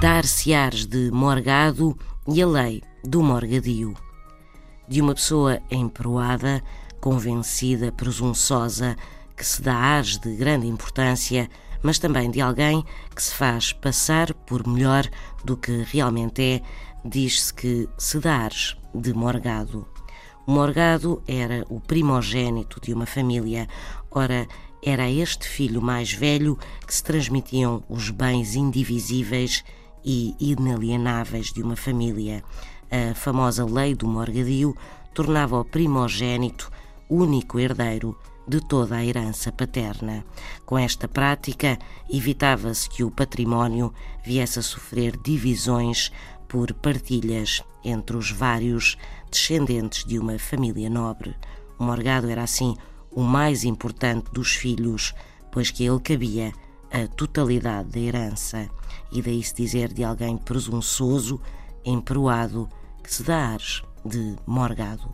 dar-se-ares de morgado e a lei do morgadio. De uma pessoa emproada, convencida, presunçosa, que se dá ares de grande importância, mas também de alguém que se faz passar por melhor do que realmente é, diz-se que se dá ares de morgado. O morgado era o primogênito de uma família, ora, era a este filho mais velho que se transmitiam os bens indivisíveis e inalienáveis de uma família. A famosa lei do morgadio tornava o primogênito único herdeiro de toda a herança paterna. Com esta prática, evitava-se que o património viesse a sofrer divisões por partilhas entre os vários descendentes de uma família nobre. O morgado era assim o mais importante dos filhos, pois que ele cabia a totalidade da herança, e daí se dizer de alguém presunçoso, emproado, que se dá ares de morgado.